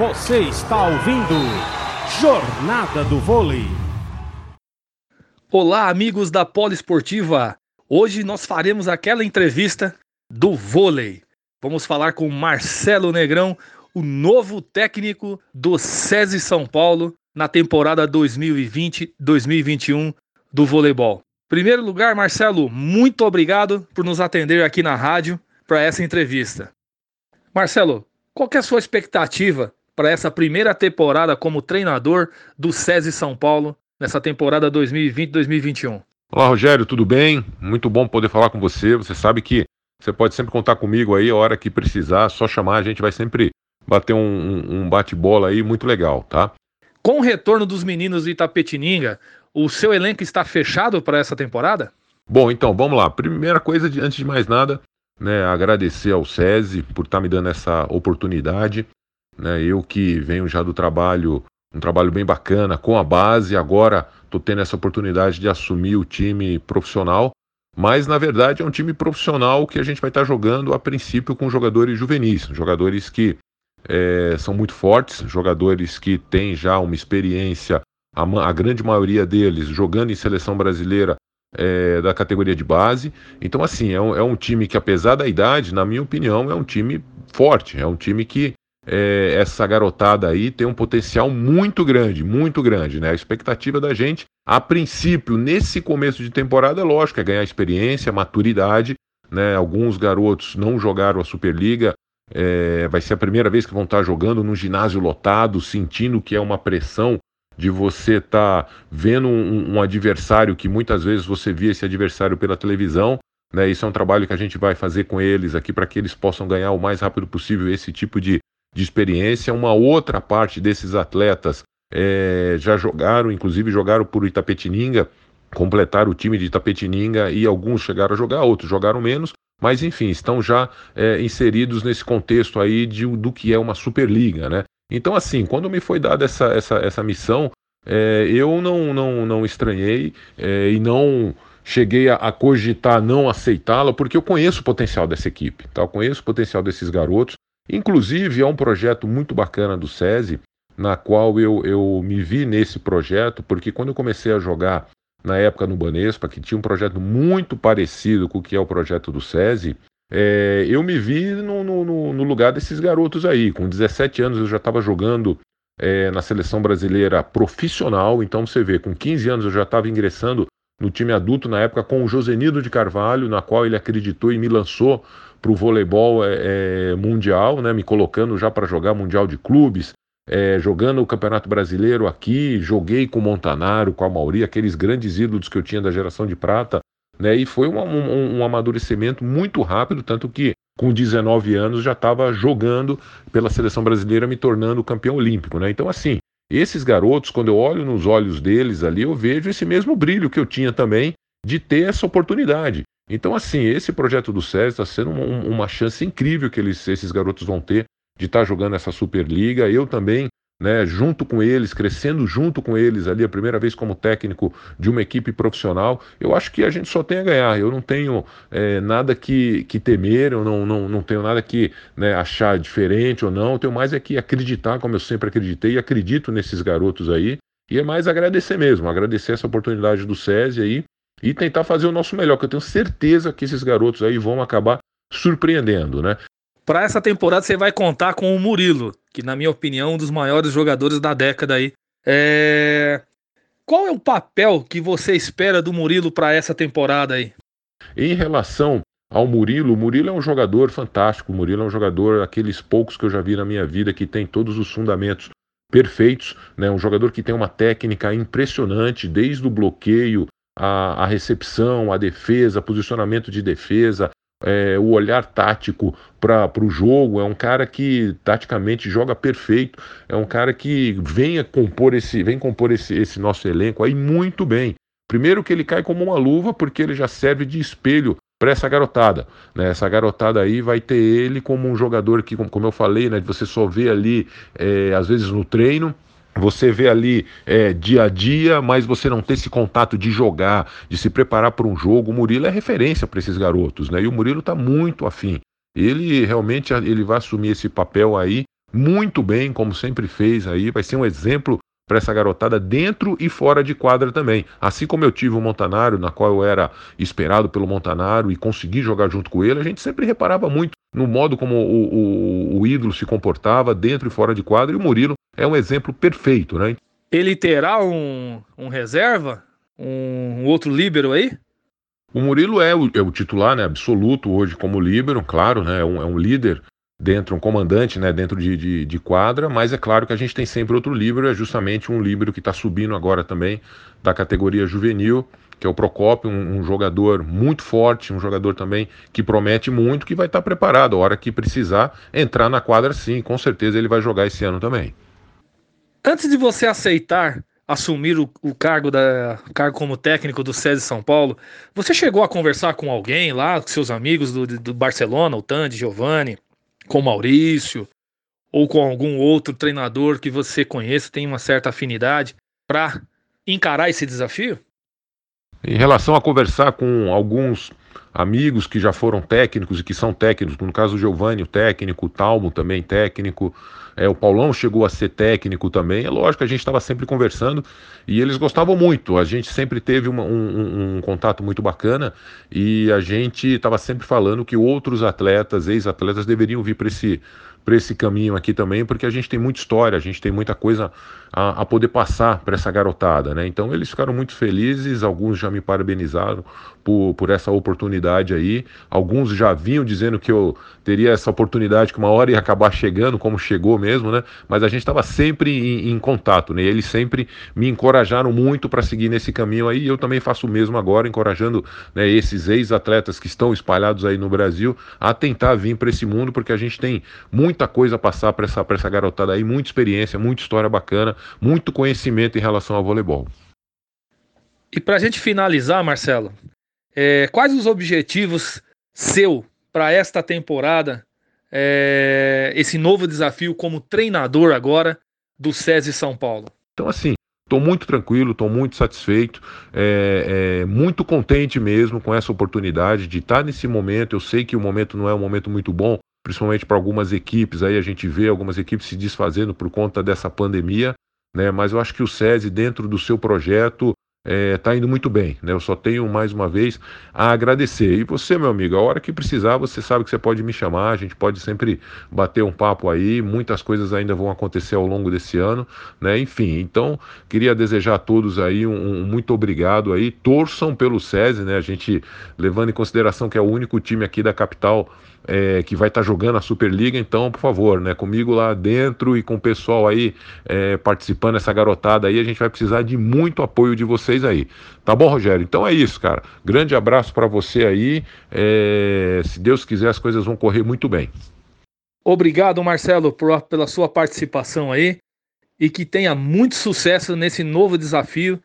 Você está ouvindo Jornada do Vôlei. Olá, amigos da Poliesportiva. Hoje nós faremos aquela entrevista do vôlei. Vamos falar com Marcelo Negrão, o novo técnico do SESI São Paulo na temporada 2020-2021 do voleibol. Primeiro lugar, Marcelo, muito obrigado por nos atender aqui na rádio para essa entrevista. Marcelo, qual é a sua expectativa para essa primeira temporada como treinador do SESI São Paulo nessa temporada 2020-2021? Olá, Rogério, tudo bem? Muito bom poder falar com você. Você sabe que você pode sempre contar comigo aí a hora que precisar, só chamar, a gente vai sempre bater um, um, bate-bola aí muito legal, tá? Com o retorno dos meninos de Itapetininga, o seu elenco está fechado para essa temporada? Bom, então vamos lá. Primeira coisa, antes de mais nada, né, agradecer ao SESI por estar tá me dando essa oportunidade. Né, eu que venho já do trabalho, um trabalho bem bacana com a base, agora estou tendo essa oportunidade de assumir o time profissional. Mas na verdade é um time profissional que a gente vai estar tá jogando a princípio com jogadores juvenis, jogadores que é, são muito fortes, jogadores que têm já uma experiência, a, a grande maioria deles jogando em seleção brasileira é, da categoria de base. Então, assim, é um, é um, time que, apesar da idade, na minha opinião, é um time forte, é um time que é, essa garotada aí tem um potencial muito grande, muito grande, né? A expectativa da gente, a princípio, nesse começo de temporada, é lógico, é ganhar experiência, maturidade, né? Alguns garotos não jogaram a Superliga, é, vai ser a primeira vez que vão estar jogando num ginásio lotado, sentindo que é uma pressão de você estar tá vendo um, um, adversário que muitas vezes você via esse adversário pela televisão. Né? Isso é um trabalho que a gente vai fazer com eles aqui para que eles possam ganhar o mais rápido possível esse tipo de, de experiência. Uma outra parte desses atletas é, já jogaram, inclusive jogaram por Itapetininga, completaram o time de Itapetininga e alguns chegaram a jogar, outros jogaram menos, mas enfim, estão já é, inseridos nesse contexto aí de, do que é uma Superliga, né? Então, assim, quando me foi dada essa, essa, essa missão, é, eu não, não, não estranhei é, e não cheguei a, a cogitar não aceitá-la, porque eu conheço o potencial dessa equipe, tá? eu conheço o potencial desses garotos. Inclusive, é um projeto muito bacana do SESI, na qual eu, eu me vi nesse projeto, porque quando eu comecei a jogar na época no Banespa, que tinha um projeto muito parecido com o que é o projeto do SESI, é, eu me vi no, no, no, lugar desses garotos aí. Com 17 anos eu já estava jogando é, na seleção brasileira profissional, então você vê, com 15 anos eu já estava ingressando no time adulto na época com o Josenido de Carvalho, na qual ele acreditou e me lançou para o voleibol é, é, mundial, né, me colocando já para jogar mundial de clubes, é, jogando o Campeonato Brasileiro aqui, joguei com o Montanaro, com a Mauri, aqueles grandes ídolos que eu tinha da geração de prata, né, e foi um, um, um amadurecimento muito rápido, tanto que com 19 anos já estava jogando pela seleção brasileira, me tornando campeão olímpico. Né? Então, assim, esses garotos, quando eu olho nos olhos deles ali, eu vejo esse mesmo brilho que eu tinha também de ter essa oportunidade. Então, assim, esse projeto do SESI está sendo uma, chance incrível que eles, esses garotos vão ter de estar tá jogando essa Superliga. Eu também, né, junto com eles, crescendo junto com eles ali, a primeira vez como técnico de uma equipe profissional, eu acho que a gente só tem a ganhar. Eu não tenho é, nada que, que temer, eu não, não, não tenho nada que né, achar diferente ou não. Eu tenho mais é que acreditar, como eu sempre acreditei, e acredito nesses garotos aí. E é mais agradecer mesmo, agradecer essa oportunidade do SESI aí e tentar fazer o nosso melhor, que eu tenho certeza que esses garotos aí vão acabar surpreendendo, né? Para essa temporada você vai contar com o Murilo, que na minha opinião é um dos maiores jogadores da década aí. É... Qual é o papel que você espera do Murilo para essa temporada aí? Em relação ao Murilo, o Murilo é um jogador fantástico. O Murilo é um jogador, aqueles poucos que eu já vi na minha vida, que tem todos os fundamentos perfeitos. Né? Um jogador que tem uma técnica impressionante, desde o bloqueio, a, a recepção, a defesa, posicionamento de defesa, é, o olhar tático para o jogo, é um cara que taticamente joga perfeito, é um cara que vem compor esse, vem compor esse, esse nosso elenco aí muito bem. Primeiro que ele cai como uma luva, porque ele já serve de espelho para essa garotada. Né? Essa garotada aí vai ter ele como um jogador que, como eu falei, né, você só vê ali, é, às vezes no treino, você vê ali é, dia a dia, mas você não tem esse contato de jogar, de se preparar para um jogo. O Murilo é referência para esses garotos, né? E o Murilo está muito afim. Ele realmente ele vai assumir esse papel aí muito bem, como sempre fez aí, vai ser um exemplo para essa garotada dentro e fora de quadra também. Assim como eu tive o Montanário, na qual eu era esperado pelo Montanário e consegui jogar junto com ele, a gente sempre reparava muito no modo como o, o, o ídolo se comportava dentro e fora de quadra, e o Murilo é um exemplo perfeito, né? Ele terá um, um reserva? Um, um outro líbero aí? O Murilo é o, é o, titular né, absoluto hoje como líbero, claro, né, é, um, é um líder dentro, um comandante né, dentro de, de, de, quadra, mas é claro que a gente tem sempre outro líbero, é justamente um líbero que está subindo agora também da categoria juvenil, que é o Procopio, um, um, jogador muito forte, um jogador também que promete muito, que vai estar tá preparado, a hora que precisar entrar na quadra sim, com certeza ele vai jogar esse ano também. Antes de você aceitar assumir o, o cargo, da, o cargo como técnico do SESI São Paulo, você chegou a conversar com alguém lá, com seus amigos do, do Barcelona, o Tandy, Giovanni, com Maurício, ou com algum outro treinador que você conheça, tem uma certa afinidade, para encarar esse desafio? Em relação a conversar com alguns amigos que já foram técnicos e que são técnicos, no caso o Giovanni, o técnico, o Talmo também técnico, é, o Paulão chegou a ser técnico também. É lógico, a gente estava sempre conversando e eles gostavam muito. A gente sempre teve uma, um, um, um, contato muito bacana e a gente estava sempre falando que outros atletas, ex-atletas, deveriam vir para esse para esse caminho aqui também, porque a gente tem muita história, a gente tem muita coisa a, a poder passar para essa garotada, né? Então eles ficaram muito felizes, alguns já me parabenizaram por, por essa oportunidade aí, alguns já vinham dizendo que eu teria essa oportunidade que uma hora ia acabar chegando, como chegou mesmo, né? Mas a gente estava sempre em, em, contato, né? Eles sempre me encorajaram muito para seguir nesse caminho aí, e eu também faço o mesmo agora, encorajando né, esses ex-atletas que estão espalhados aí no Brasil a tentar vir para esse mundo, porque a gente tem muita coisa a passar para essa, essa garotada aí, muita experiência, muita história bacana muito conhecimento em relação ao voleibol. E para a gente finalizar, Marcelo, é, quais os objetivos seu para esta temporada, é, esse novo desafio como treinador agora do SESI São Paulo? Então, assim, Estou muito tranquilo, estou muito satisfeito, é, é, muito contente mesmo com essa oportunidade de estar nesse momento. Eu sei que o momento não é um momento muito bom, principalmente para algumas equipes. Aí a gente vê algumas equipes se desfazendo por conta dessa pandemia, né? Mas eu acho que o SESI, dentro do seu projeto, está é, tá indo muito bem, né? Eu só tenho mais uma vez a agradecer. E você, meu amigo, a hora que precisar, você sabe que você pode me chamar, a gente pode sempre bater um papo aí. Muitas coisas ainda vão acontecer ao longo desse ano, né? Enfim, então queria desejar a todos aí um, um muito obrigado aí. Torçam pelo SESI, né? A gente levando em consideração que é o único time aqui da capital é, que vai estar tá jogando a Superliga, então, por favor, né, comigo lá dentro e com o pessoal aí é, participando, essa garotada aí, a gente vai precisar de muito apoio de vocês aí. Tá bom, Rogério? Então é isso, cara. Grande abraço para você aí. É, se Deus quiser, as coisas vão correr muito bem. Obrigado, Marcelo, por, pela sua participação aí e que tenha muito sucesso nesse novo desafio,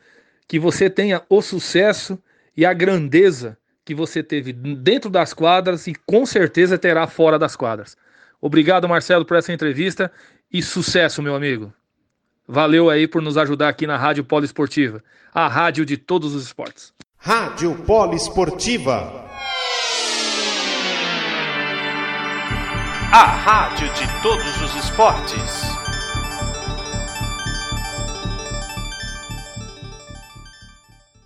que você tenha o sucesso e a grandeza que você teve dentro das quadras e com certeza terá fora das quadras. Obrigado, Marcelo, por essa entrevista e sucesso, meu amigo. Valeu aí por nos ajudar aqui na Rádio Poliesportiva, a rádio de todos os esportes. Rádio Poliesportiva. A rádio de todos os esportes.